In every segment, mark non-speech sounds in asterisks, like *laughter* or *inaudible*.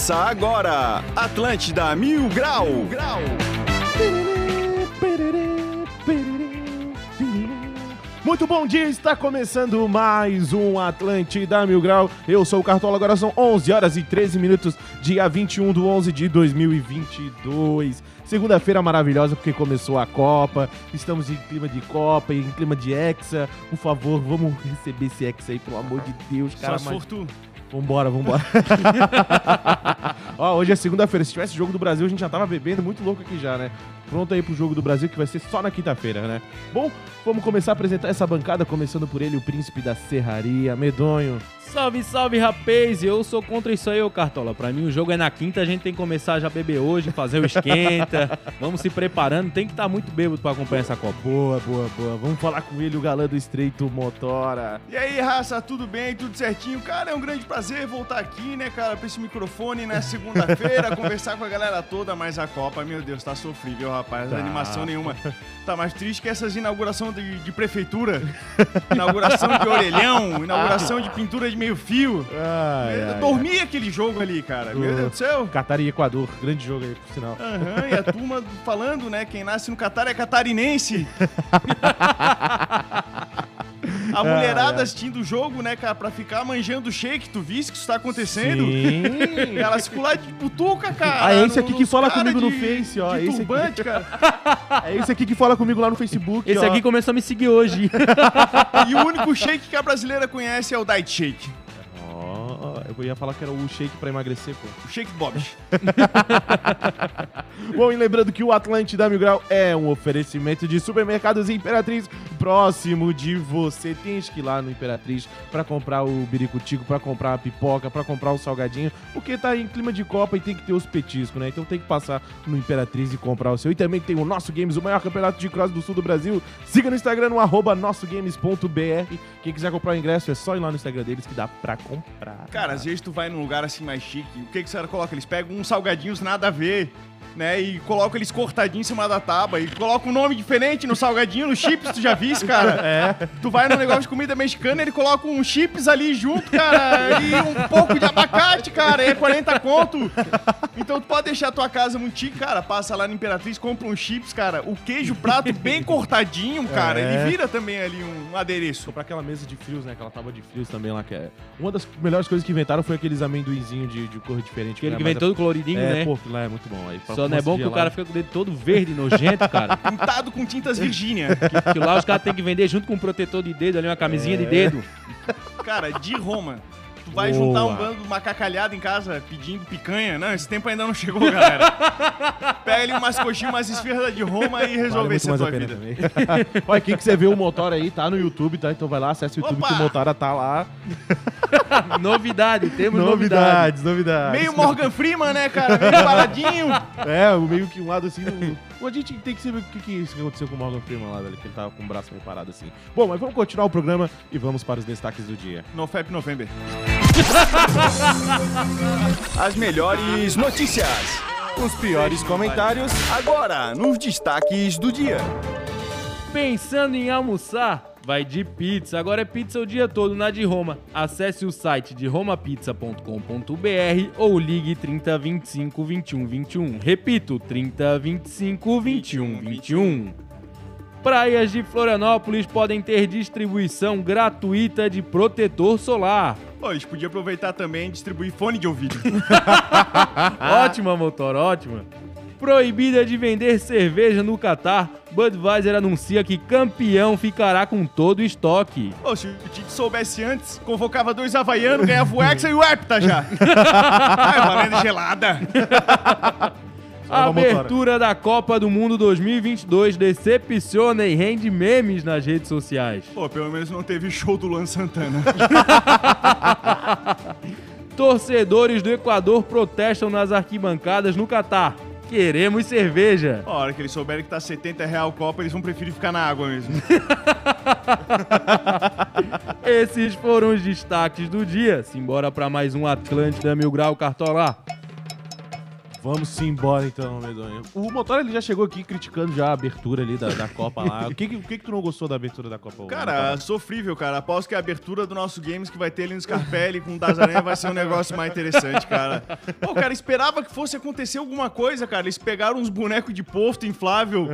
Começa agora, Atlântida Mil Grau. Grau. Muito bom dia, está começando mais um Atlântida Mil Grau. Eu sou o Cartola, agora são 11 horas e 13 minutos, dia 21 do 11 de 2022. Segunda-feira maravilhosa porque começou a Copa, estamos em clima de Copa, em clima de Hexa. Por favor, vamos receber esse Hexa aí, pelo amor de Deus, cara. Só mas- surto. Vambora, vambora. *laughs* Ó, hoje é segunda-feira. Se tivesse jogo do Brasil, a gente já tava bebendo muito louco aqui já, né? Pronto aí pro jogo do Brasil, que vai ser só na quinta-feira, né? Bom, vamos começar a apresentar essa bancada, começando por ele, o príncipe da serraria, medonho. Salve, salve, rapaz! Eu sou contra isso aí, ô Cartola. Pra mim, o jogo é na quinta, a gente tem que começar já a beber hoje, fazer o esquenta. *laughs* Vamos se preparando, tem que estar muito bêbado pra acompanhar essa Copa. Boa, boa, boa. Vamos falar com ele, o galã do Estreito Motora. E aí, raça, tudo bem? Tudo certinho? Cara, é um grande prazer voltar aqui, né, cara, pra esse microfone na segunda-feira, *laughs* conversar com a galera toda, mas a Copa, meu Deus, tá sofrível, rapaz. Tá. Animação nenhuma. Tá mais triste que essas inauguração de, de prefeitura, *laughs* inauguração de orelhão, inauguração de pintura de meio fio. Ai, Eu ai, dormi aquele jogo ali, cara. Meu Deus do céu. ai. Catar e Equador, grande jogo aí, por sinal. Aham, e a turma falando, né? Quem nasce no Catar é catarinense. *laughs* *laughs* A mulherada ai. assistindo o jogo, né, cara, pra ficar manjando o shake, tu viste que isso tá acontecendo? Sim. Elas ficam lá de butuca, cara. Ah, é esse no- aqui que nos fala comigo no de- Face, ó, De esse aqui. turbante, cara. *laughs* É esse aqui que fala comigo lá no Facebook, Esse ó. aqui começou a me seguir hoje. *laughs* E o único shake que a brasileira conhece é o Diet Shake. Ó, eu ia falar que era o shake pra emagrecer, pô. O Shake Bob. Bom, e lembrando que o Atlântida Mil Grau é um oferecimento de supermercados Imperatriz próximo de você. Tem que ir lá no Imperatriz pra comprar o biricutico, pra comprar a pipoca, pra comprar o salgadinho, porque tá em clima de Copa e tem que ter os petiscos, né? Então tem que passar no Imperatriz e comprar o seu. E também tem o Nosso Games, o maior campeonato de cross do sul do Brasil. Siga no Instagram, no arroba nossogames.br. Quem quiser comprar o ingresso é só ir lá no Instagram deles que dá pra comprar. Cara, às vezes tu vai num lugar assim mais chique, o que que os caras colocam? Eles pegam uns salgadinhos nada a ver, né? E colocam eles cortadinhos em cima da tábua e colocam um nome diferente no salgadinho, no chips, tu já viste, cara? *laughs* É. Tu vai num negócio de comida mexicana, ele coloca uns chips ali junto, cara, e um pouco de abacate, cara, e é 40 conto. Então tu pode deixar a tua casa muito chique, cara, passa lá na Imperatriz, compra uns chips, cara, o queijo prato bem cortadinho, cara, É. ele vira também ali um adereço. comprar aquela mesa de frios, né? Aquela tábua de frios também lá, que é... Uma das melhores coisas que inventaram foi aqueles amendoinzinhos de, de cor diferente. Aquele né? que vem Mas todo coloridinho, é, né? pô, lá é muito bom. Aí, pra Só não é bom que o gelado. cara fica com o dedo todo verde, nojento, cara. *laughs* Pintado com tintas Virgínia. *laughs* Que lá os caras têm que vender junto com um protetor de dedo ali, uma camisinha de dedo. Cara, de Roma. Tu vai Boa. juntar um bando macacalhado em casa pedindo picanha. Não, esse tempo ainda não chegou, galera. *laughs* Pega ali umas coxinhas, umas esfirras de Roma e Vale resolve muito essa tua vida. também. *laughs* Olha, quem quiser ver o Motora aí, tá no YouTube, tá? Então vai lá, acessa o YouTube Opa! que o Motora tá lá. *laughs* Novidade, temos novidade. novidades. Meio Morgan Freeman, né, cara? Meio baladinho. É, meio que um lado assim. No... A gente tem que saber o que, que isso que aconteceu com o Morgan Freeman lá, velho, que ele tava com o braço meio parado assim. Bom, mas vamos continuar o programa e vamos para os destaques do dia. No FAP November. *laughs* As melhores notícias. Os piores comentários agora nos destaques do dia. Pensando em almoçar? Vai de pizza. Agora é pizza o dia todo na de Roma. Acesse o site de romapizza.com.br ou ligue 3025 21 21. Repito, 3025 21 21. Praias de Florianópolis podem ter distribuição gratuita de protetor solar. Pô, a gente podia aproveitar também e distribuir fone de ouvido. *laughs* Ótima, motor, ótima. Proibida de vender cerveja no Catar, Budweiser anuncia que campeão ficará com todo o estoque. Pô, se o Tite soubesse antes, convocava dois havaianos, ganhava o Hexa e o Hepta já. *laughs* Ai, valendo gelada. *laughs* A Salva, motora. abertura da Copa do Mundo 2022 decepciona e rende memes nas redes sociais. Pô, pelo menos não teve show do Luan Santana. *laughs* Torcedores do Equador protestam nas arquibancadas no Catar. Queremos cerveja. A hora que eles souberem que tá 70 real o copo, eles vão preferir ficar na água mesmo. *laughs* Esses foram os destaques do dia. Simbora para mais um Atlântida Mil Grau Cartola. Vamos embora então, Medonho. O Motor ele já chegou aqui criticando já a abertura ali da, da Copa lá. O que, que, o que que tu não gostou da abertura da Copa? Cara, sofrível, cara. Após que a abertura do nosso Games que vai ter ali no Scarpelli com o Dazaré vai ser um negócio mais interessante, cara. Pô, cara, esperava que fosse acontecer alguma coisa, cara. Eles pegaram uns bonecos de posto inflável,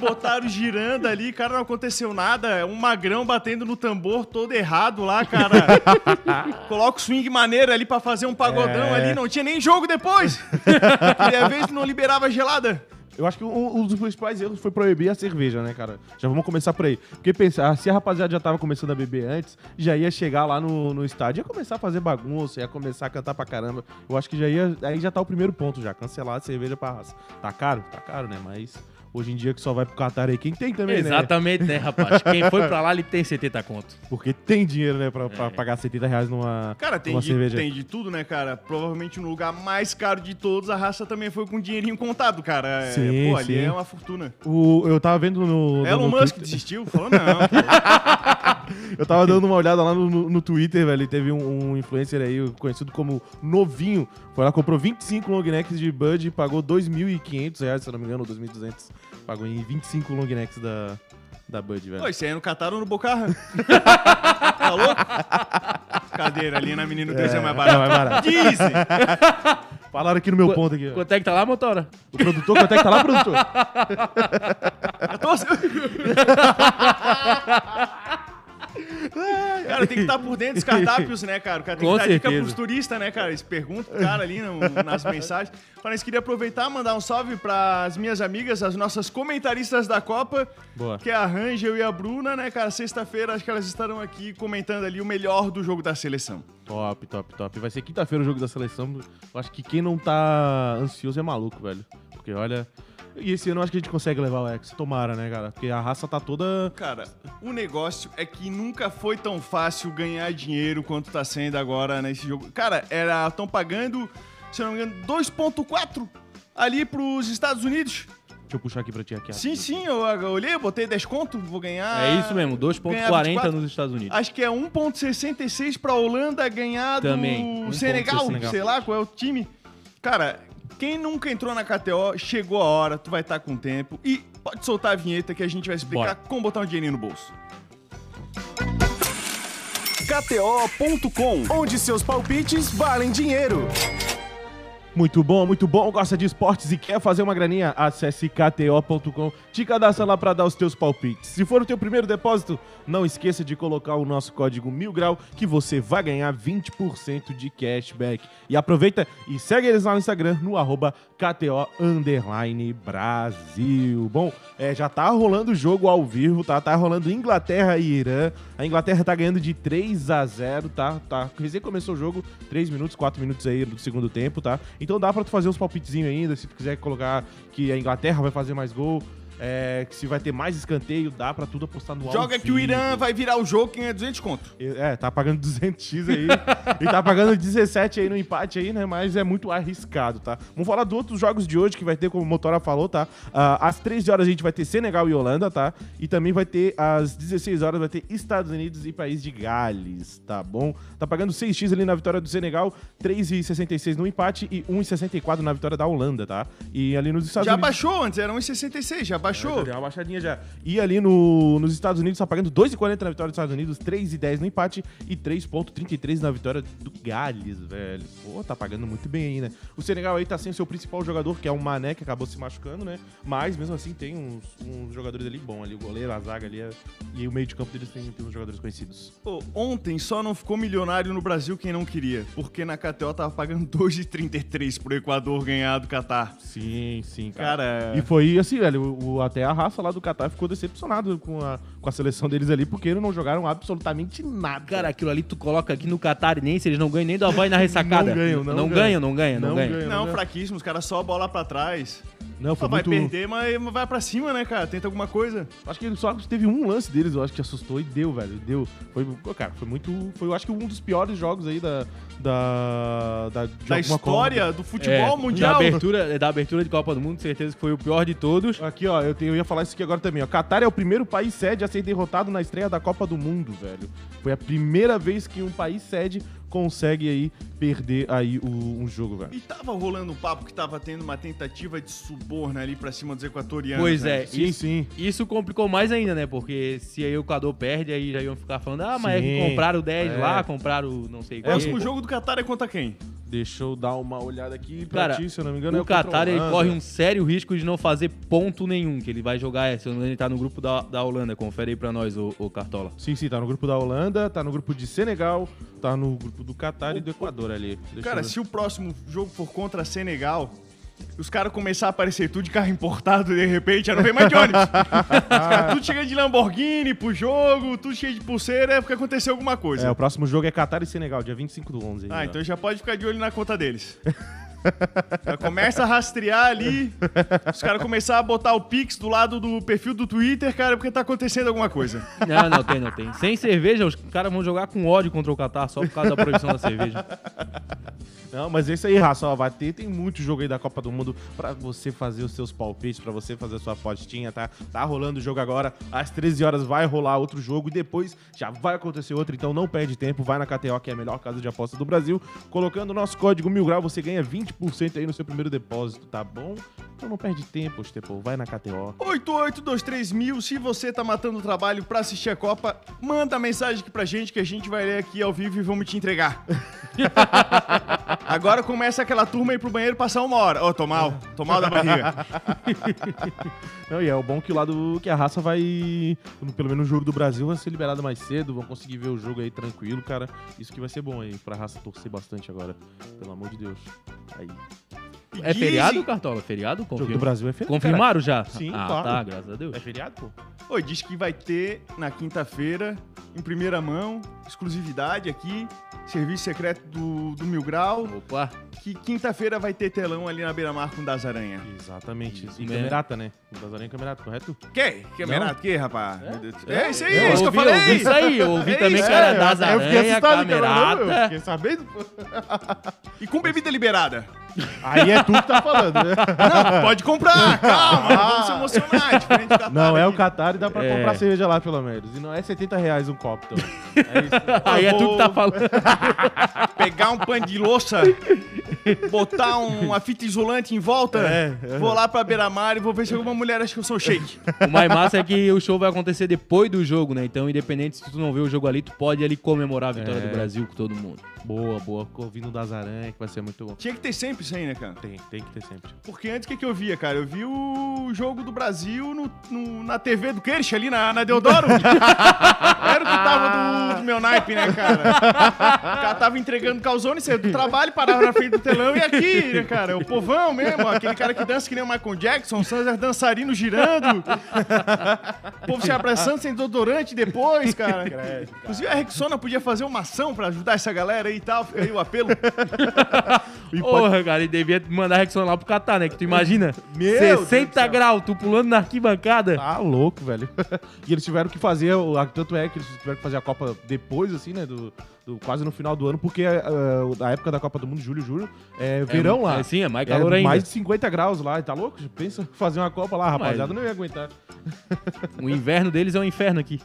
botaram girando ali, cara, não aconteceu nada. É Um magrão batendo no tambor todo errado lá, cara. *laughs* Coloca o swing maneiro ali pra fazer um pagodão É. ali, não tinha nem jogo depois. *laughs* Queria ver se não liberava gelada. Eu acho que um, um dos principais erros foi proibir a cerveja, né, cara? Já vamos começar por aí. Porque pensar, se a rapaziada já tava começando a beber antes, já ia chegar lá no, no estádio, ia começar a fazer bagunça, ia começar a cantar pra caramba. Eu acho que já ia. Aí já tá o primeiro ponto já, cancelar a cerveja pra raça. Tá caro? Tá caro, né? Mas hoje em dia que só vai pro Qatar aí, quem tem também, né? Exatamente, né, rapaz? *laughs* Quem foi pra lá, ele tem 70 conto. Porque tem dinheiro, né, pra, pra pagar 70 reais numa, Cara, tem numa de, cerveja. tem de tudo, né, cara? Provavelmente no lugar mais caro de todos, a raça também foi com dinheirinho contado, cara. É, Sim, pô, ali sim. é uma fortuna. O, eu tava vendo no. Elon no Musk Twitter- desistiu? Falou não. *laughs* Eu tava dando uma olhada lá no, no- no Twitter, velho. e Teve um, um influencer aí, conhecido como Novinho. Foi lá, comprou 25 long necks de Bud e pagou 2.500 reais, se eu não me engano, ou 2.200. Pagou em 25 long necks da, da Bud, velho. Pô, isso aí é no Catar ou no Bocarra? tá louco? *laughs* Cadeira ali na menina 3 é, mais Não, é barato. barato. Dizem. *laughs* Falaram aqui no meu ponto aqui. Quanto é que tá lá, motora? O produtor, quanto é que tá lá, produtor? *laughs* Eu tô- Cara, tem que estar por dentro dos cardápios, né, cara? O cara tem Com que dar dica certeza. pros turistas, né, cara? Eles perguntam, cara, ali no- nas mensagens. Eu queria aproveitar e mandar um salve pras minhas amigas, as nossas comentaristas da Copa, Boa. que é a Rangel e a Bruna, né, cara? Sexta-feira, acho que elas estarão aqui comentando ali o melhor do jogo da seleção. Top, top, top. Vai ser quinta-feira o jogo da seleção. Eu acho que quem não tá ansioso é maluco, velho. Porque olha. E esse ano eu acho que a gente consegue levar o X. Tomara, né, cara? Porque a raça tá toda. Cara, o negócio é que nunca foi tão fácil ganhar dinheiro quanto tá sendo agora nesse jogo. Cara, era estão pagando, se eu não me engano, 2.4 ali pros Estados Unidos. Deixa eu puxar aqui pra ti aqui. Sim, sim, eu, eu olhei, botei 10 conto, vou ganhar. É isso mesmo, ganhar 2,40 24. nos Estados Unidos. Acho que é 1.66 pra Holanda ganhar Também, do Senegal, 1.66. sei lá qual é o time. Cara, quem nunca entrou na KTO, chegou a hora, tu vai estar com tempo e pode soltar a vinheta que a gente vai explicar Bora. como botar um dinheirinho no bolso. KTO.com, onde seus palpites valem dinheiro. Muito bom, muito bom. Gosta de esportes e quer fazer uma graninha? Acesse kto.com, te cadastra lá pra dar os teus palpites. Se for o teu primeiro depósito, não esqueça de colocar o nosso código mil grau que você vai ganhar 20% de cashback. E aproveita e segue eles lá no Instagram, no arroba KTO Brasil. Bom, é, já tá rolando o jogo ao vivo, tá? Tá rolando Inglaterra e Irã. A Inglaterra tá ganhando de 3 a 0, tá? tá. Recém começou o jogo, 3 minutos, 4 minutos aí do segundo tempo, tá? Então dá pra tu fazer uns palpitezinhos ainda, se tu quiser colocar que a Inglaterra vai fazer mais gol, é, que se vai ter mais escanteio, dá pra tudo apostar no Joga que o. Irã vai virar o jogo quem é 200 conto. É, tá pagando 200x aí. e tá pagando 17 aí no empate aí, né? Mas é muito arriscado, tá? Vamos falar dos outros jogos de hoje que vai ter, como o Motora falou, tá? Ah, às 13 horas a gente vai ter Senegal e Holanda, tá? E também vai ter, às 16 horas, vai ter Estados Unidos e País de Gales, tá bom? Tá pagando 6x ali na vitória do Senegal, 3,66 no empate e 1,64 na vitória da Holanda, tá? E ali nos Estados Já Unidos... baixou antes, era 1,66, já baixou. Deu uma baixadinha já. E ali no, nos Estados Unidos tá pagando 2,40 na vitória dos Estados Unidos, 3,10 no empate e 3,33 na vitória do Gales, velho. Pô, tá pagando muito bem aí, né? O Senegal aí tá sem o seu principal jogador, que é o Mané, que acabou se machucando, né? Mas mesmo assim tem uns, uns jogadores ali bons ali. O goleiro, a zaga ali. é- E o meio de campo deles tem, tem uns jogadores conhecidos. Pô, ontem só não ficou milionário no Brasil quem não queria, porque na KTO tava pagando 2,33 pro Equador ganhar do Catar. Sim, sim, cara. Cara, E foi assim, velho, o, o- até a raça lá do Qatar ficou decepcionado com a, com a seleção deles ali, porque não jogaram absolutamente nada. Cara, aquilo ali tu coloca aqui no catarinense, eles não ganham nem do Havaí na ressacada. Não ganham, não não ganham. ganham, não ganham, não, Não ganham. ganham. não, né? fraquíssimo, os caras só a bola pra trás. Não, foi Só vai muito... perder, mas vai pra cima, né, cara? Tenta alguma coisa. Acho que só teve um lance deles, eu acho que assustou e deu, velho. Deu. Foi, cara, foi muito. Foi, eu acho que um dos piores jogos aí da. Da. Da, Da história Copa. do futebol É, mundial. Da abertura, da abertura de Copa do Mundo, certeza que foi o pior de todos. Aqui, ó, eu, tenho- eu ia falar isso aqui agora também, ó. Qatar é o primeiro país sede a ser derrotado na estreia da Copa do Mundo, velho. Foi a primeira vez que um país sede consegue aí perder aí o, um jogo, velho. E tava rolando um papo que tava tendo uma tentativa de suborno ali pra cima dos equatorianos. Pois né? é, Sim, isso, sim. isso complicou mais ainda, né? Porque se aí o Equador perde, aí já iam ficar falando, ah, mas é que Sim, compraram 10 é. lá, compraram não sei o O quê. próximo jogo do Qatar é contra quem? Deixa eu dar uma olhada aqui pra Cara, ti, se eu não me engano. é o Qatar ele corre um sério risco de não fazer ponto nenhum, que ele vai jogar, é, se eu não me engano, ele tá no grupo da, da Holanda. Confere aí pra nós, o, Cartola. Sim, sim, tá no grupo da Holanda, tá no grupo de Senegal, tá no grupo do Qatar e do Equador ali. Deixa Cara, se o próximo jogo for contra Senegal, os caras começar a aparecer tudo de carro importado de repente, já não vem mais de ônibus. os caras tudo chega de Lamborghini pro jogo, tudo cheio de pulseira, é porque aconteceu alguma coisa. É, o próximo jogo é Qatar e Senegal, dia 25 do 11. aí, Ah, então já pode ficar de olho na conta deles. *laughs* Já começa a rastrear ali, os caras começar a botar o Pix do lado do perfil do Twitter, cara, porque tá acontecendo alguma coisa. Não, não tem, não tem. Sem cerveja, os caras vão jogar com ódio contra o Qatar só por causa da proibição da cerveja. Não, mas esse aí, raça, ó, vai ter, tem muito jogo aí da Copa do Mundo pra você fazer os seus palpites, pra você fazer a sua apostinha, tá? Tá rolando o jogo agora, às 13 horas vai rolar outro jogo e depois já vai acontecer outro, então não perde tempo, vai na KTO, que é a melhor casa de aposta do Brasil, colocando o nosso código Mil Grau, você ganha 20% aí no seu primeiro depósito, tá bom? Então não perde tempo, Stepô, vai na KTO. 8823 mil, se você tá matando o trabalho pra assistir a Copa, manda mensagem aqui pra gente que a gente vai ler aqui ao vivo e vamos te entregar. *laughs* Agora começa aquela turma aí pro banheiro passar uma hora. Ó, tô mal, tô mal da barriga. *laughs* Não, e é o bom que o lado que a raça vai, pelo menos o jogo do Brasil vai ser liberado mais cedo, vão conseguir ver o jogo aí tranquilo, cara. Isso que vai ser bom aí pra raça torcer bastante agora, pelo amor de Deus. Aí. E É dizem- feriado, Cartola? Feriado? O jogo do Confirma. Brasil é feriado. Confirmaram já? Sim, ah, claro. tá, graças a Deus. É feriado, pô? Oi, diz que vai ter na quinta-feira, em primeira mão, exclusividade aqui, serviço secreto do, do Mil Grau, Opa, que quinta-feira vai ter telão ali na beira-mar com o das Aranha. Exatamente. Isso e mesmo. Camerata, né? O Dazarinha Camerata, correto? Que? Camerato, que, rapaz? É, É? isso aí, É, é isso que eu ouvi, ouvi falei. isso aí, eu ouvi É também isso, que era é, das eu fiquei aranha, assustado, cara. Não, eu camerata. fiquei sabendo. *laughs* E com bebida liberada. Aí é tu que tá falando, né? Não, pode comprar, *laughs* calma, não vamos se emocionar. Diferente do Qatar Não, é o aqui. Qatar e dá pra É. comprar cerveja lá, pelo menos. E não é 70 reais um copo, então. É isso. Aí é tu que tá falando. *laughs* Pegar um pano de louça, botar um- uma fita isolante em volta, É, vou lá pra beira-mar e vou ver se alguma mulher acha que eu sou shake. O mais massa é que o show vai acontecer depois do jogo, né? Então, independente se tu não vê o jogo ali, tu pode ali comemorar a vitória É. do Brasil com todo mundo. Boa, boa. Ouvindo das aranhas, que vai ser muito bom. Tinha que ter sempre isso aí, né, cara? Tem, tem que ter sempre. Porque antes o que, que eu via, cara? Eu vi o jogo do Brasil no, no- na TV do Kirsch ali na, na Deodoro. *laughs* Era o que tava do, do meu naipe, né, cara? O cara tava entregando calzone, saia do trabalho, parava na frente do telão e aqui, né, cara? O povão mesmo, aquele cara que dança que nem o Michael Jackson, Sanzer dançarino girando. O povo se abraçando sem desodorante depois, cara. Inclusive a Rexona podia fazer uma ação pra ajudar essa galera aí e tal, fica aí o apelo. E Porra, cara, e devia mandar a Rexona lá pro Catar, né? Que tu imagina, Meu Deus do 60 céu. graus, tu pulando na arquibancada. Tá louco, velho. *laughs* e eles tiveram que fazer, tanto é que eles tiveram que fazer a Copa depois, assim, né, do, do- quase no final do ano, porque eh, a época da Copa do Mundo, julho, julho, é verão lá. É, sim, é mais É calor ainda. mais de 50 graus lá, e tá louco? Pensa fazer uma Copa lá, rapaziada não ia aguentar. O inverno deles é um inferno aqui.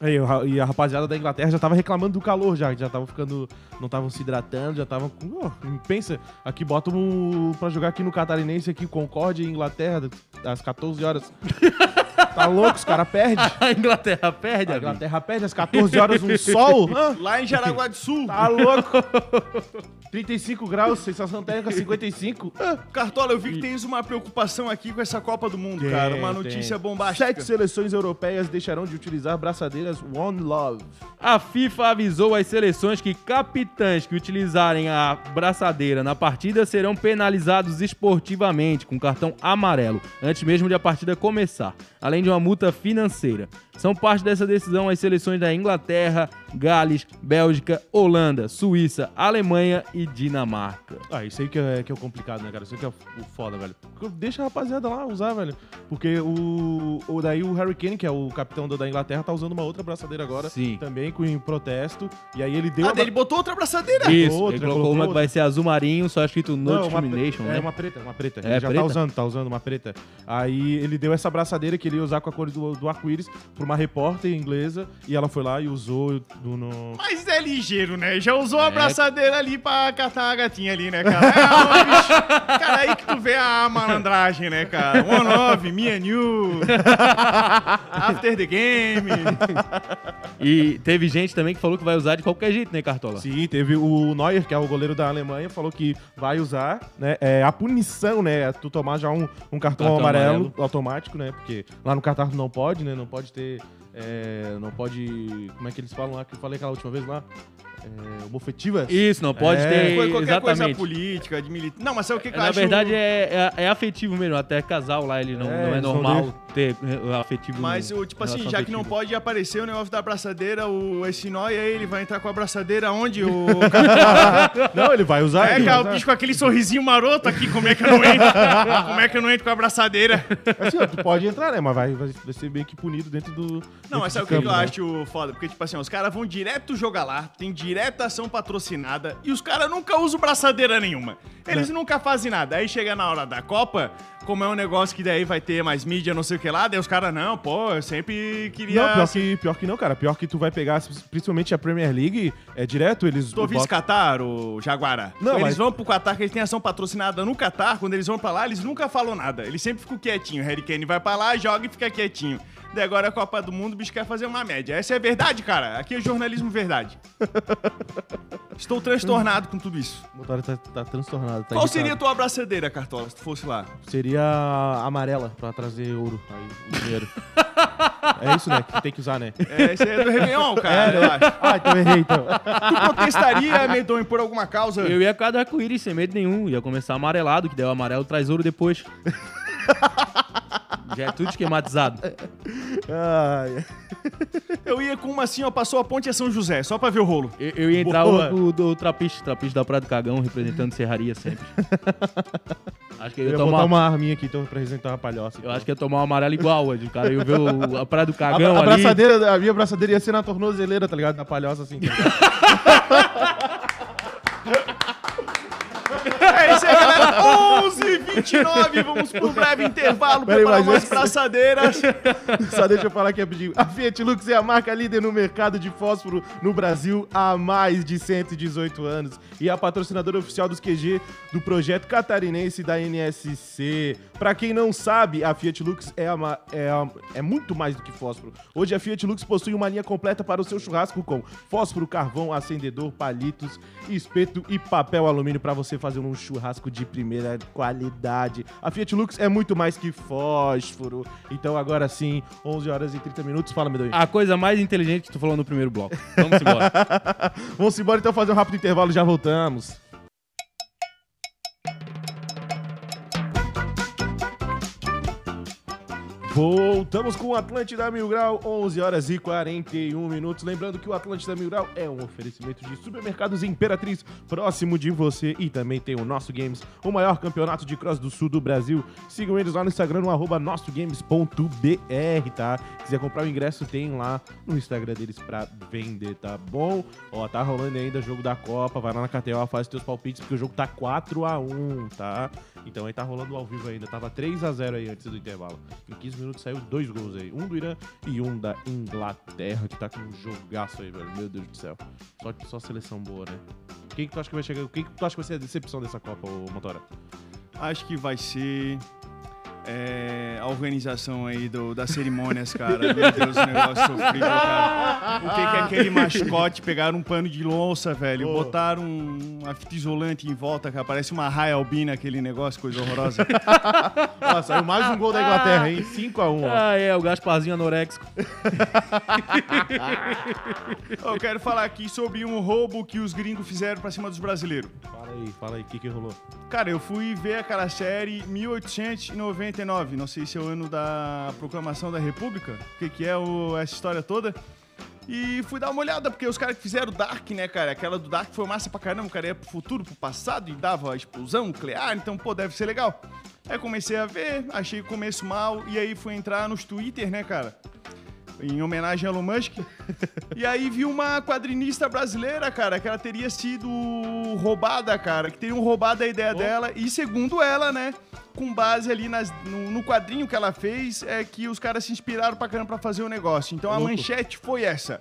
Aí, e a rapaziada da Inglaterra já tava reclamando do calor já, já tava ficando, não estavam se hidratando, já estavam ó, pensa, aqui bota um pra jogar aqui no Catarinense aqui, Concórdia e Inglaterra, às 14 horas. *laughs* tá louco, os caras perdem. *laughs* A Inglaterra perde, A amigo. Inglaterra perde às 14 horas um sol. Hã? Lá em Jaraguá do Sul. Tá louco. *laughs* 35 graus, sensação térmica 55. Hã? *laughs* Cartola, eu vi que tens uma preocupação aqui com essa Copa do Mundo, Tem, cara. Uma tem. notícia bombástica. Sete seleções europeias deixarão de utilizar braçadeiras One Love. A FIFA avisou as seleções que capitães que utilizarem a braçadeira na partida serão penalizados esportivamente com cartão amarelo, antes mesmo de a partida começar, além de uma multa financeira. São parte dessa decisão as seleções da Inglaterra, Gales, Bélgica, Holanda, Suíça, Alemanha e Dinamarca. Ah, isso aí que é, que é o complicado, né, cara? Isso aí que é o foda, velho. Deixa a rapaziada lá usar, velho. Porque o, o daí o Harry Kane, que é o capitão da Inglaterra, tá usando uma outra braçadeira agora. Sim. Também com em protesto. E aí ele deu Ah, a daí ele botou outra abraçadeira. Isso, outra, ele colocou colocou uma que vai ser azul marinho, só escrito No Não, uma Discrimination, É né? uma preta, uma preta. É ele já preta? tá usando, tá usando uma preta. Aí ele deu essa braçadeira que ele ia usar com a cor do, do arco-íris pro uma repórter inglesa e ela foi lá e usou no. no- Mas é ligeiro, né? Já usou a É. abraçadeira ali pra catar a gatinha ali, né, cara? É, ó, bicho, cara, aí que tu vê a malandragem, né, cara? One Love, Me and You, After the Game. E teve gente também que falou que vai usar de qualquer jeito, né, Cartola? Sim, teve o Neuer, que é o goleiro da Alemanha, falou que vai usar, né? É, a punição, né? É tu tomar já um, um cartão, Cartão amarelo, amarelo. automático, né? Porque lá no Catar não pode, né? Não pode ter. É, não pode. Como é que eles falam lá? Que eu falei aquela última vez lá? É, homofetivas. Isso, não pode É. ter. Foi qualquer coisa exatamente. política, de militar. Não, mas sabe o que, que eu Na acho? verdade, é, é, é afetivo mesmo. Até casal lá, ele não É, não é eles vão normal ter eh, afetivo. Mas, o, tipo assim, relação já que não afetiva. pode aparecer o negócio da abraçadeira, o, esse nó, e aí ele vai entrar com a abraçadeira onde? O *laughs* Não, ele vai usar. É, ele vai cara, o usar. bicho com aquele sorrisinho maroto aqui, como é que eu não entro? *laughs* como é que eu não entro com a abraçadeira? Assim, ó, tu pode entrar, né? Mas vai, vai vai ser meio que punido dentro do. Não, dentro mas sabe o que, que campo, eu né? acho foda? Porque, tipo assim, os caras vão direto jogar lá, tem direta ação patrocinada, e os caras nunca usam braçadeira nenhuma. Eles nunca fazem nada. Aí chega na hora da Copa, como é um negócio que daí vai ter mais mídia, não sei o que lá, daí os caras, não, pô, eu sempre queria... Não, pior que, pior que não, cara. Pior que tu vai pegar, principalmente a Premier League, é direto, eles. Tu botam- Qatar, o Jaguara? Não, eles mas- vão pro Qatar, que eles têm ação patrocinada no Qatar. Quando eles vão pra lá, eles nunca falam nada. Eles sempre ficam quietinhos. Harry Kane vai pra lá, joga e fica quietinho. Daí agora é a Copa do Mundo, o bicho quer fazer uma média. Essa é a verdade, cara. Aqui é jornalismo verdade. *laughs* Estou transtornado com tudo isso. O motor tá, tá transtornado. Tá Qual irritado. seria a tua abraçadeira, Cartola, se tu fosse lá? Seria amarela pra trazer ouro aí, o dinheiro. *laughs* é isso, né? Que tem que usar, né? É, esse é do Réveillon, *laughs* cara, eu acho. Ah, então errei, então. Tu protestaria, Medonho, por alguma causa? Eu ia cada arco-íris sem medo nenhum. Ia começar amarelado, que daí o amarelo traz ouro depois. Já é tudo esquematizado. Ai, Eu ia com uma assim, ó, passou a ponte a São José, só pra ver o rolo. Eu, eu ia entrar Boa. o, o do Trapiche, Trapiche da Praia do Cagão, representando Serraria sempre. *laughs* Acho que eu eu ia ia botar tomar. uma arminha aqui então, pra representar uma palhoça. Eu acho que ia tomar um amarelo igual. O cara ia ver o- a Praia do a, Cagão a ali. braçadeira, a minha braçadeira ia ser na tornozeleira, tá ligado? Na palhoça, assim. É *laughs* isso aí, galera. 11 h 29 vamos pro breve intervalo Peraí, preparar mas umas esse- braçadeiras. *laughs* Só deixa eu falar aqui rapidinho. A Fiat Lux é a marca líder no mercado de fósforo no Brasil há mais de 118 anos e é a patrocinadora oficial dos QG do projeto catarinense da NSC. Pra quem não sabe, a Fiat Lux é, a ma- é, é muito mais do que fósforo. Hoje a Fiat Lux possui uma linha completa para o seu churrasco com fósforo, carvão, acendedor, palitos, espeto e papel alumínio para você fazer um churrasco de primeira qualidade. A Fiat Lux é muito mais que fósforo. Então agora sim, 11 horas e 30 minutos. Fala, Medonho. A coisa mais inteligente que tu falou no primeiro bloco. Vamos embora. *laughs* Vamos embora então fazer um rápido intervalo e já voltamos. Voltamos com o Atlântida Mil Grau, 11 horas e 41 minutos. Lembrando que o Atlântida Mil Grau é um oferecimento de supermercados Imperatriz próximo de você e também tem o Nosso Games, o maior campeonato de cross do sul do Brasil. Sigam eles lá no Instagram, no arroba nossogames.br, tá? Se quiser comprar o ingresso, tem lá no Instagram deles pra vender, tá bom? Ó, tá rolando ainda o jogo da Copa, vai lá na KTO, faz teus palpites, porque o jogo tá 4x1, tá? Então aí tá rolando ao vivo ainda, tava 3x0 aí antes do intervalo. Em 15 minutos saiu dois gols aí, um do Irã e um da Inglaterra, que tá com um jogaço aí, velho. Meu Deus do céu. Só, só seleção boa, né? Quem que tu acha que vai chegar? Quem que tu acha que vai ser a decepção dessa Copa, ô Motora? Acho que vai ser é, a organização aí do, das cerimônias, cara. Meu Deus, o negócio sofrível, cara. O que, que é aquele mascote? Pegaram um pano de louça, velho, Pô. botaram um- uma fita isolante em volta, cara. Parece uma raia albina aquele negócio, coisa horrorosa. *laughs* Ó, saiu mais um gol da Inglaterra, hein? 5x1, ó. ah, é, o Gasparzinho anoréxico. *laughs* Eu quero falar aqui sobre um roubo que os gringos fizeram pra cima dos brasileiros. Fala aí, fala aí, o que que rolou? Cara, eu fui ver aquela série 1899, não sei se é o ano da proclamação da República, o que, que é o- essa história toda. E fui dar uma olhada, porque os caras que fizeram Dark, né, cara? Aquela do Dark foi massa pra caramba, o cara ia pro futuro, pro passado e dava explosão nuclear, então, pô, deve ser legal. Aí comecei a ver, achei o começo mal, e aí fui entrar nos Twitter, né, cara? Em homenagem a Elon Musk. e aí vi uma quadrinista brasileira, cara, que ela teria sido roubada, cara, que teriam roubado a ideia dela. E segundo ela, né, com base ali nas- no, no quadrinho que ela fez, é que os caras se inspiraram pra caramba pra fazer o negócio. Então a manchete foi essa.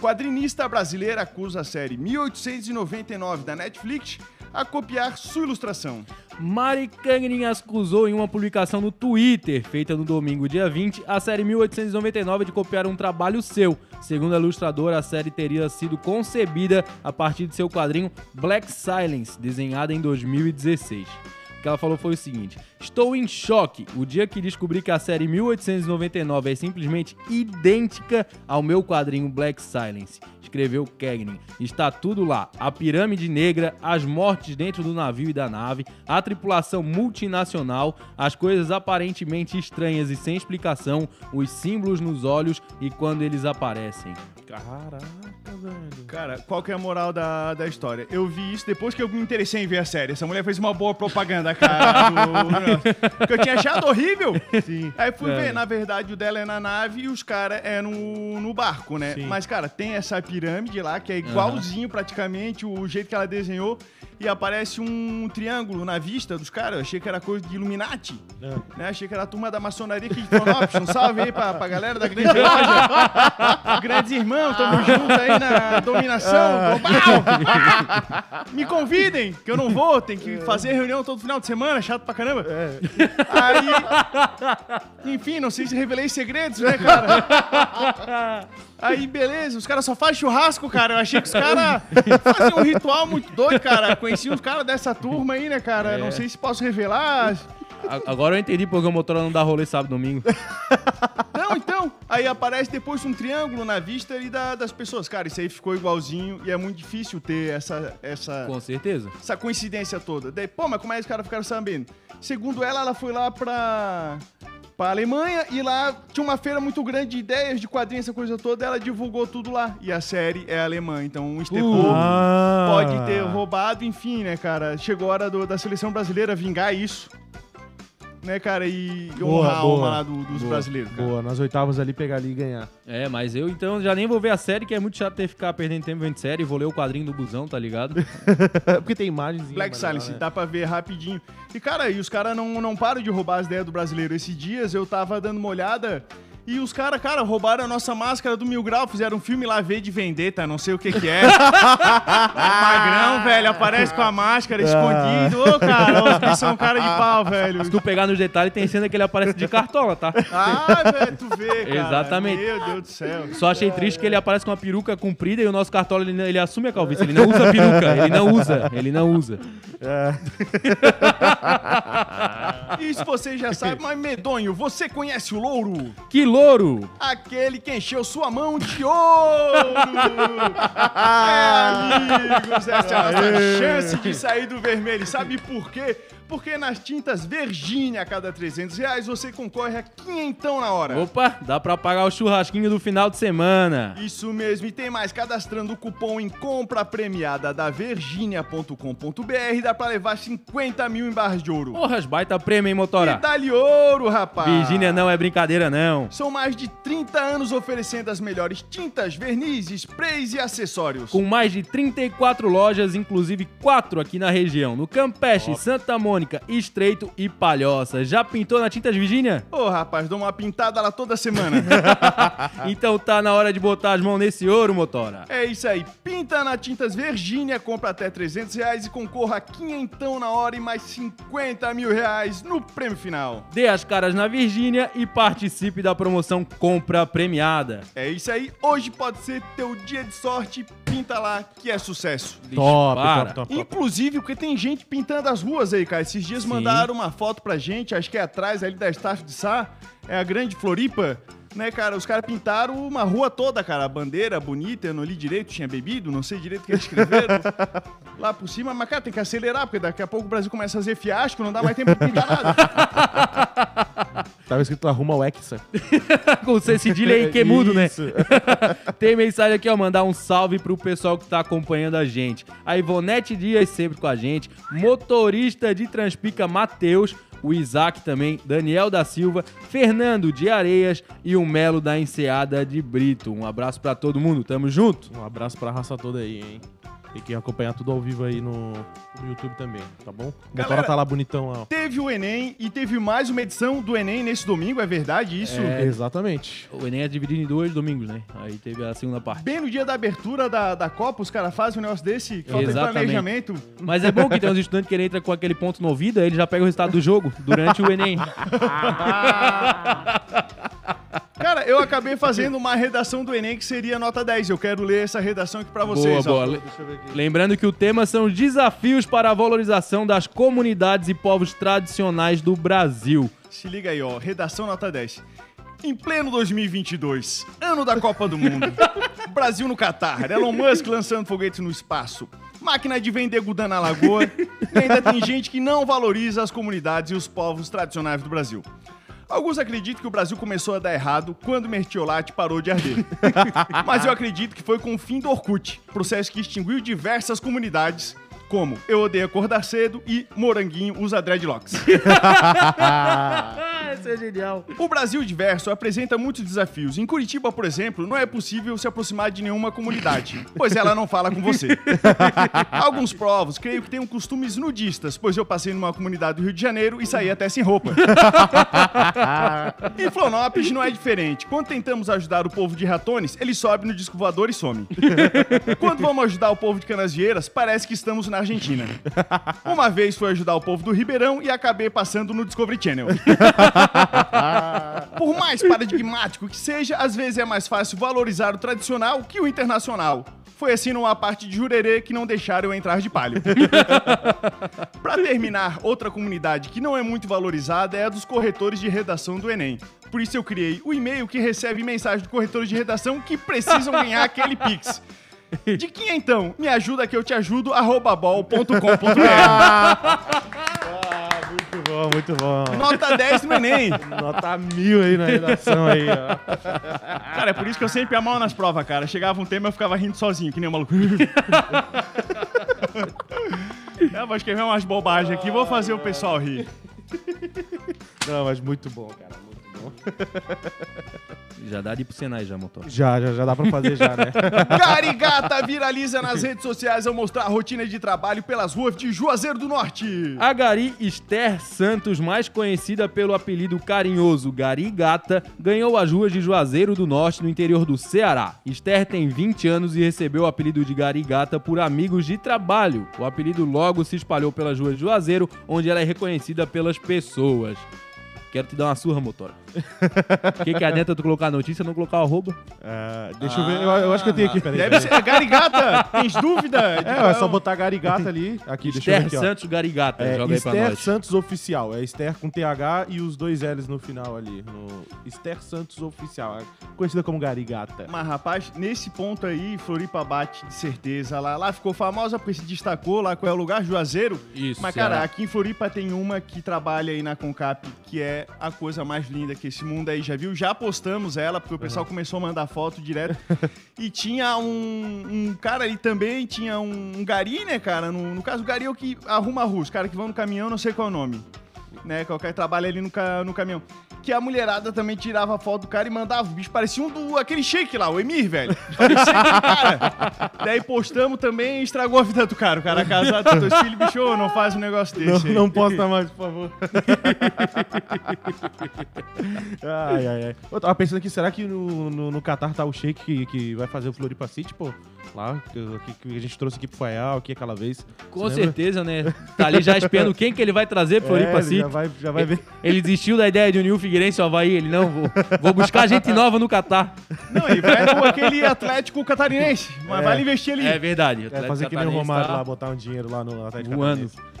Quadrinista brasileira acusa a série 1899 da Netflix a copiar sua ilustração. Mari Kangrin acusou em uma publicação no Twitter, feita no domingo, dia 20, a série 1899 de copiar um trabalho seu. Segundo a ilustradora, a série teria sido concebida a partir de seu quadrinho Black Silence, desenhado em 2016. Que ela falou foi o seguinte: Estou em choque. O dia que descobri que a série 1899 é simplesmente idêntica ao meu quadrinho Black Silence. Escreveu Kegnin. Está tudo lá: a pirâmide negra, as mortes dentro do navio e da nave, a tripulação multinacional, as coisas aparentemente estranhas e sem explicação, os símbolos nos olhos e quando eles aparecem. Caraca, velho. Cara, qual que é a moral da, da história? Eu vi isso depois que eu me interessei em ver a série. Essa mulher fez uma boa propaganda, cara. do- *laughs* Porque eu tinha achado horrível. Sim. Aí fui É. ver, na verdade, o dela é na nave e os caras é no, no barco, né? Mas, cara, tem essa pirâmide lá, que é igualzinho praticamente o jeito que ela desenhou. E aparece um triângulo na vista dos caras. Eu achei que era coisa de Illuminati. É. Né? Achei que era a turma da maçonaria aqui de Florianópolis. Um salve aí pra, pra galera da grande loja. *laughs* Grandes irmãos, tamo junto aí na dominação global. *laughs* Me convidem, que eu não vou. Tem que fazer reunião todo final de semana, chato pra caramba. Aí, enfim, não sei se revelei segredos, né, cara? *laughs* Aí, beleza, os caras só fazem churrasco, cara. Eu achei que os caras faziam um ritual muito doido, cara. Conheci uns caras dessa turma aí, né, cara? Não sei se posso revelar. Agora eu entendi porque o motor não dá rolê sábado e domingo. Não, então. Aí aparece depois um triângulo na vista ali da- das pessoas. Cara, isso aí ficou igualzinho e é muito difícil ter essa, essa, Com certeza. essa coincidência toda. Daí, pô, mas como é que os caras ficaram sabendo? Segundo ela, ela foi lá pra, pra Alemanha e lá tinha uma feira muito grande de ideias, de quadrinhos, essa coisa toda. Ela divulgou tudo lá. E a série é alemã, então o Estepô Ah. pode ter roubado, enfim, né, cara? Chegou a hora do- da seleção brasileira vingar isso. Né, cara? E Boa, honrar a alma lá do- dos Boa, brasileiros, cara. Boa, nas oitavas ali pegar ali e ganhar. É, mas eu então já nem vou ver a série, que é muito chato ter que ficar perdendo tempo vendo série. Vou ler o quadrinho do busão, tá ligado? *laughs* Porque tem imagens. Black Silence, dá pra ver rapidinho. E, cara, e os caras não, não param de roubar as ideias do brasileiro. Esses dias eu tava dando uma olhada e os caras, cara, roubaram a nossa máscara do Mil Grau, fizeram um filme lá, V de Vendetta, não sei o que que é. *laughs* Magrão, velho, aparece com a máscara escondido. Ô, cara, os bichos são cara de pau, velho. Se tu pegar nos detalhes, tem cena que ele aparece de cartola, tá? Ah, velho, tu vê, cara. Exatamente. Meu Deus do céu. Só achei triste que ele aparece com uma peruca comprida e o nosso cartola ele, ele assume a calvície. Ele não usa peruca, ele não usa, ele não usa. *laughs* Isso você já sabe, mas medonho, você conhece o louro? Que louro! Aquele que encheu sua mão de ouro! *laughs* é, amigos, essa é a nossa chance de sair do vermelho. Sabe por quê? Porque nas tintas Virgínia, a cada 300 reais, você concorre a quinhentão na hora. Opa, dá pra pagar o churrasquinho do final de semana. Isso mesmo, e tem mais. Cadastrando o cupom em compra premiada da virginia.com.br, dá pra levar 50 mil em barras de ouro. Porras, baita prêmio, hein, motora? dá-lhe ouro, rapaz! Virgínia não é brincadeira, não. São mais de 30 anos oferecendo as melhores tintas, vernizes, sprays e acessórios. Com mais de 34 lojas, inclusive 4 aqui na região. No Campeche, Santa Mônica, Estreito e Palhoça. Já pintou na Tintas Virgínia? Ô, rapaz, dou uma pintada lá toda semana. *laughs* Então tá na hora de botar as mãos nesse ouro, motora. é isso aí. Pinta na Tintas Virgínia, compra até 300 reais e concorra a quinhentão na hora e mais 50 mil reais no prêmio final. Dê as caras na Virgínia e participe da promoção Compra Premiada. É isso aí. Hoje pode ser teu dia de sorte. Pinta lá, que é sucesso. Top, top, top, top. Inclusive, porque tem gente pintando as ruas aí, cara. Esses dias Sim. mandaram uma foto pra gente, acho que é atrás ali da Staff de Sá, é a grande Floripa, né, cara? Os caras pintaram uma rua toda, cara. A bandeira bonita, eu não li direito, tinha bebido, não sei direito o que eles escreveram. *laughs* lá por cima, mas, cara, tem que acelerar, porque daqui a pouco o Brasil começa a fazer fiasco, não dá mais tempo de pintar nada. Tava escrito arruma o Hexa. *laughs* Com C cedilha aí que é mudo, né? *laughs* Tem mensagem aqui, ó, mandar um salve pro pessoal que tá acompanhando a gente. A Ivonete Dias sempre com a gente, motorista de Transpica Matheus, o Isaac também, Daniel da Silva, Fernando de Areias e o Melo da Enseada de Brito. Um abraço pra todo mundo, tamo junto. Um abraço pra raça toda aí, hein? Tem que acompanhar tudo ao vivo aí no, no YouTube também, tá bom? O Galera- tá lá bonitão lá. Teve o Enem e teve mais uma edição do Enem nesse domingo, é verdade isso? Exatamente. O Enem é dividido em dois domingos, né? Aí teve a segunda parte. Bem no dia da abertura da, da Copa, os caras fazem um negócio desse, falta de Exatamente. planejamento. Mas é bom que tem uns estudantes que ele entra com aquele ponto no ouvido, aí ele já pega o resultado do jogo durante o Enem. *laughs* *laughs* Cara, eu acabei fazendo uma redação do Enem que seria nota 10. Eu quero ler essa redação aqui pra vocês. boa, ó. boa. Lembrando que o tema são os desafios para a valorização das comunidades e povos tradicionais do Brasil. Se liga aí, ó. Redação nota 10. Em pleno 2022, ano da Copa do Mundo. *laughs* Brasil no Catar, Elon Musk lançando foguetes no espaço. Máquina de vender Gudan na Lagoa. E ainda tem gente que não valoriza as comunidades e os povos tradicionais do Brasil. Alguns acreditam que o Brasil começou a dar errado quando Mertiolate parou de arder. *laughs* Mas eu acredito que foi com o fim do Orkut, processo que extinguiu diversas comunidades, como Eu Odeio Acordar Cedo e Moranguinho Usa Dreadlocks. *laughs* Ah, esse é genial. O Brasil Diverso apresenta muitos desafios. Em Curitiba, por exemplo, não é possível se aproximar de nenhuma comunidade, pois ela não fala com você. *laughs* Alguns povos creio que têm costumes nudistas, pois eu passei numa comunidade do Rio de Janeiro e saí até sem roupa. *laughs* em Florianópolis não é diferente. Quando tentamos ajudar o povo de ratones, ele sobe no disco voador e some. Quando vamos ajudar o povo de Canasvieiras, parece que estamos na Argentina. Uma vez fui ajudar o povo do Ribeirão e acabei passando no Discovery Channel. *laughs* *laughs* Por mais paradigmático que seja, às vezes é mais fácil valorizar o tradicional que o internacional. Foi assim numa parte de Jurerê que não deixaram eu entrar de palio. *laughs* Pra terminar, outra comunidade que não é muito valorizada é a dos corretores de redação do Enem. Por isso eu criei o e-mail que recebe mensagem de corretores de redação que precisam ganhar aquele Pix. De quem então? Me ajuda que eu te ajudo, arroba bol.com.br. Muito bom. Nota 10 no Enem. Nota mil aí na redação aí, ó. Cara, é por isso que eu sempre ia mal nas provas, cara. Chegava um tema eu ficava rindo sozinho, que nem um maluco. eu *laughs* vou escrever umas bobagens aqui, vou fazer o pessoal rir. Não, mas muito bom, cara, bom. *laughs* Já dá de ir pro Senai já, motor. Já, já, já dá pra fazer já, né? *laughs* Garigata viraliza nas redes sociais ao mostrar a rotina de trabalho pelas ruas de Juazeiro do Norte. A Gari Esther Santos, mais conhecida pelo apelido carinhoso Gari Gata, ganhou as ruas de Juazeiro do Norte, no interior do Ceará. Esther tem 20 anos e recebeu o apelido de Gari Gata por amigos de trabalho. O apelido logo se espalhou pelas ruas de Juazeiro, onde ela é reconhecida pelas pessoas. Quero te dar uma surra, motora. *laughs* O que, que adianta tu colocar a notícia e não colocar o arroba? Ah, deixa eu ver, eu, eu acho que eu tenho aqui, peraí. Deve ser. Garigata, tens dúvida? *laughs* É, é só botar Garigata ali. Aqui, deixa eu Esther ver aqui, ó. Santos Garigata, É, joga aí pra Esther nós. Santos Oficial. É Esther com TH e os dois L's no final ali. No Esther Santos Oficial. é Conhecida como Garigata. Mas, rapaz, nesse ponto aí, Floripa bate de certeza. Lá, lá ficou famosa porque se destacou lá qual é o lugar, Juazeiro. Isso, Mas, cara, Ceará. aqui em Floripa tem uma que trabalha aí na Concap, que é a coisa mais linda que esse mundo aí já viu. Já postamos ela, porque o pessoal começou a mandar foto direto. *laughs* e tinha um, um cara ali também, tinha um, um gari, né, cara? No, no caso, o gari é o que arruma a rua. Os caras que vão no caminhão, não sei qual é o nome. Né, qualquer trabalho ali no, ca- no caminhão. Que a mulherada também tirava foto do cara e mandava. O bicho parecia um do aquele shake lá, o Emir, velho. Parecia cara. *laughs* Daí postamos também e estragou a vida do cara. O cara casado com dois filhos, bicho, não faz um negócio Não, desse. aí. não posta mais, por favor. *laughs* ai, ai, ai. Eu tava pensando aqui, será que no, no, no Qatar tá o Sheik que, que vai fazer o Floripa City, pô? Lá, que, que a gente trouxe aqui pro Faial, aqui aquela vez. Com certeza, né? Tá ali já *laughs* espiando quem que ele vai trazer pro Floripa É, City. Já vai, já vai ver. Ele desistiu da ideia de unir o Figueirense ao Havaí. Ele, não, vou, vou buscar gente nova no Catar. Não, ele vai com aquele Atlético catarinense. *laughs* Mas É. vale investir ali. É verdade. É fazer que nem o Catarinense Romário tá lá, botar um dinheiro lá no Atlético Voando. Catarinense.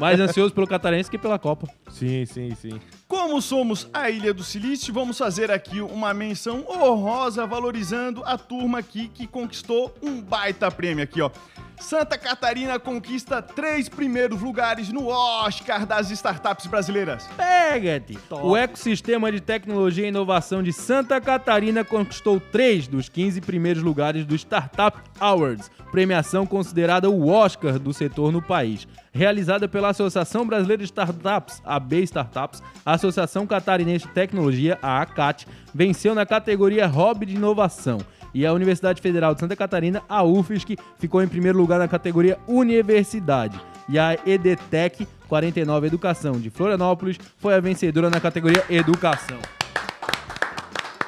Mais ansioso pelo Catarense que pela Copa. Sim, sim, sim. Como somos a Ilha do Silício, vamos fazer aqui uma menção honrosa valorizando a turma aqui que conquistou um baita prêmio aqui, ó. Santa Catarina conquista três primeiros lugares no Oscar das startups brasileiras. Pega-te! O ecossistema de tecnologia e inovação de Santa Catarina conquistou três dos 15 primeiros lugares do Startup Awards, premiação considerada o Oscar do setor no país. Realizada pela Associação Brasileira de Startups, a B Startups, a Associação Catarinense de Tecnologia, a ACAT, venceu na categoria Hobby de Inovação. E a Universidade Federal de Santa Catarina, a UFSC, ficou em primeiro lugar na categoria Universidade. E a EDTEC 49 Educação de Florianópolis foi a vencedora na categoria Educação.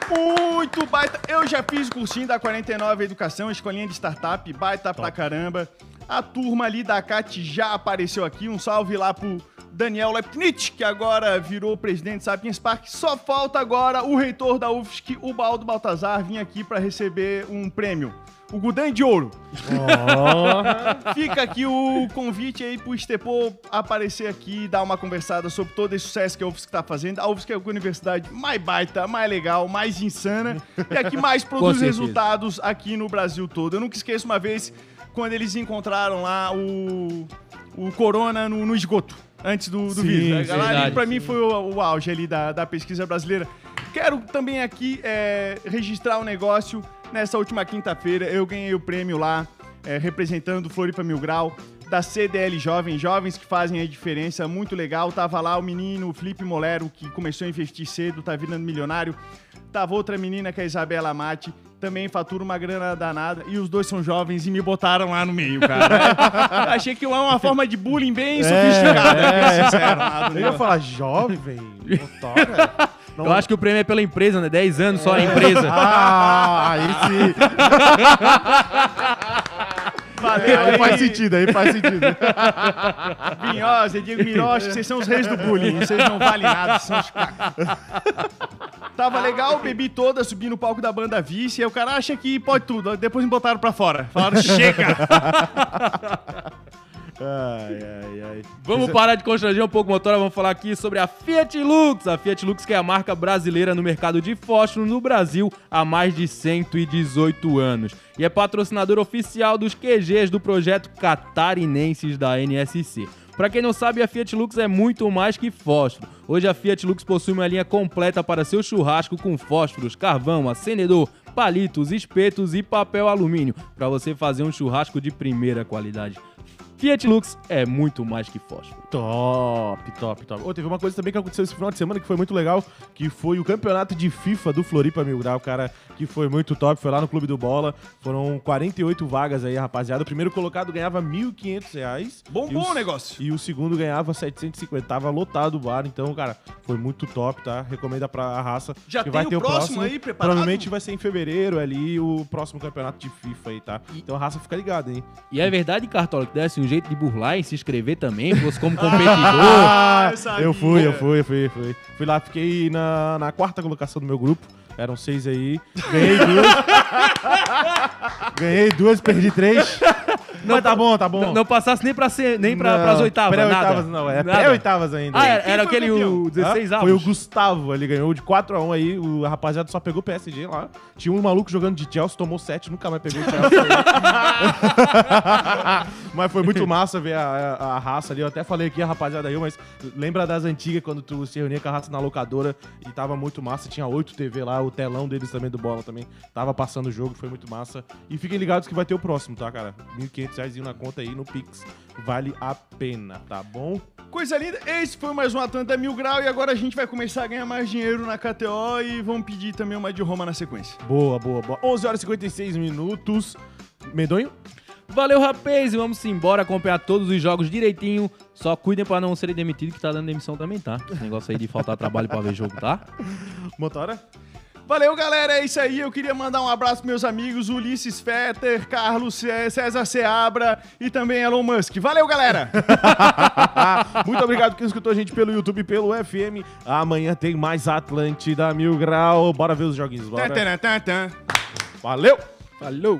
Muito baita. Eu já fiz o cursinho da 49 Educação, escolinha de startup, baita pra caramba. A turma ali da CAT já apareceu aqui. Um salve lá pro Daniel Lepnitz, que agora virou presidente do Sapiens Park. Só falta agora o reitor da UFSC, o Baldo Baltazar, vir aqui para receber um prêmio. O Gudan de Ouro. *laughs* Fica aqui o convite aí pro Estepô aparecer aqui e dar uma conversada sobre todo esse sucesso que a UFSC tá fazendo. A UFSC é a universidade mais baita, mais legal, mais insana e a que mais *laughs* produz resultados aqui no Brasil todo. Eu nunca esqueço uma vez quando eles encontraram lá o, o corona no, no esgoto, antes do, do Sim, vírus. Verdade, pra mim foi o, o auge ali da, da pesquisa brasileira. Quero também aqui é, registrar um negócio. Nessa última quinta-feira eu ganhei o prêmio lá, é, representando o Floripa Mil Grau, da CDL Jovem, jovens que fazem a diferença, muito legal. Tava lá o menino Felipe Molero, que começou a investir cedo, tá virando milionário. Tava outra menina que é a Isabela Mate, também fatura uma grana danada. E os dois são jovens e me botaram lá no meio, cara. *laughs* Achei que é uma forma de bullying bem sofisticada, é. sincero. lá do Eu ia falar, jovem, motora. Não- *laughs* Eu acho que o prêmio é pela empresa, né? 10 anos só a empresa. *laughs* Ah, aí sim. Valeu Aí faz aí, sentido, aí faz sentido. Vinhosa, Diego Miroche, vocês são os reis do bullying. Vocês não valem nada, são os cacos. Tava legal, bebi toda, subi no palco da banda Vice, e aí o cara acha que pode tudo. Depois me botaram pra fora. Falaram, *laughs* chega! Ai, ai, ai. Vamos parar de constranger um pouco, motora. Vamos falar aqui sobre a Fiat Lux. A Fiat Lux, que é a marca brasileira no mercado de fósforo no Brasil há mais de 118 anos. E é patrocinador oficial dos QGs do projeto Catarinenses da NSC. Pra quem não sabe, a Fiat Lux é muito mais que fósforo. Hoje a Fiat Lux possui uma linha completa para seu churrasco com fósforos, carvão, acendedor, palitos, espetos e papel alumínio para você fazer um churrasco de primeira qualidade. Fiat Lux é muito mais que fósforo. Top, top, top. Ô, teve uma coisa também que aconteceu esse final de semana que foi muito legal, que foi o campeonato de FIFA do Floripa Mil Grau, cara, que foi muito top. Foi lá no Clube do Bola. Foram 48 vagas aí, rapaziada. O primeiro colocado ganhava 1.500 reais. Bom, bom o- negócio. E o segundo ganhava 750. Tava lotado o bar, então, cara, foi muito top, tá? Recomenda pra a raça. Já que tem vai o ter próximo aí preparado? Provavelmente vai ser em fevereiro ali, o próximo campeonato de FIFA aí, tá? Então a raça fica ligada, hein? E é verdade, Cartola, que desse um jeito de burlar e se inscrever também, fosse como competidor. *laughs* Ah, eu eu fui, eu fui, eu fui, fui. Fui lá, fiquei na, na quarta colocação do meu grupo. Eram seis aí. Ganhei duas. Ganhei duas, perdi três. Mas tá bom, tá bom. Não, não passasse nem, pra ser, nem pra, pras oitavas, Pré-oitavas nada. não, é pré-oitavas ainda. Ah, era, Quem era foi aquele o 16 Hã? avos. Foi o Gustavo, ele ganhou de 4x1 aí, o rapaziada só pegou PSG lá. Tinha um maluco jogando de Chelsea, tomou 7, nunca mais pegou o Chelsea. *laughs* mas foi muito massa ver a, a- a raça ali. Eu até falei aqui, a rapaziada aí, mas lembra das antigas, quando tu se reunia com a raça na locadora e tava muito massa. Tinha 8 TV lá, o telão deles também do bola também. Tava passando o jogo, foi muito massa. E fiquem ligados que vai ter o próximo, tá, cara? 1.500 reais na conta aí no Pix. Vale a pena, tá bom? Coisa linda. Esse foi mais um Atlanta Mil Grau e agora a gente vai começar a ganhar mais dinheiro na KTO e vamos pedir também uma de Roma na sequência. Boa, boa, boa. 11 horas e 56 minutos. Medonho? Valeu, rapaz, e vamos embora acompanhar todos os jogos direitinho. Só cuidem pra não serem demitidos, que tá dando demissão também, tá? Esse negócio aí de faltar trabalho pra ver jogo, tá? Motora? Valeu, galera. É isso aí. Eu queria mandar um abraço pros meus amigos Ulisses Fetter, Carlos Cé- César Seabra e também Elon Musk. Valeu, galera! *laughs* Muito obrigado quem escutou a gente pelo YouTube e pelo FM. Amanhã tem mais Atlântida Mil Grau. Bora ver os joguinhos, bora. Valeu! Falou!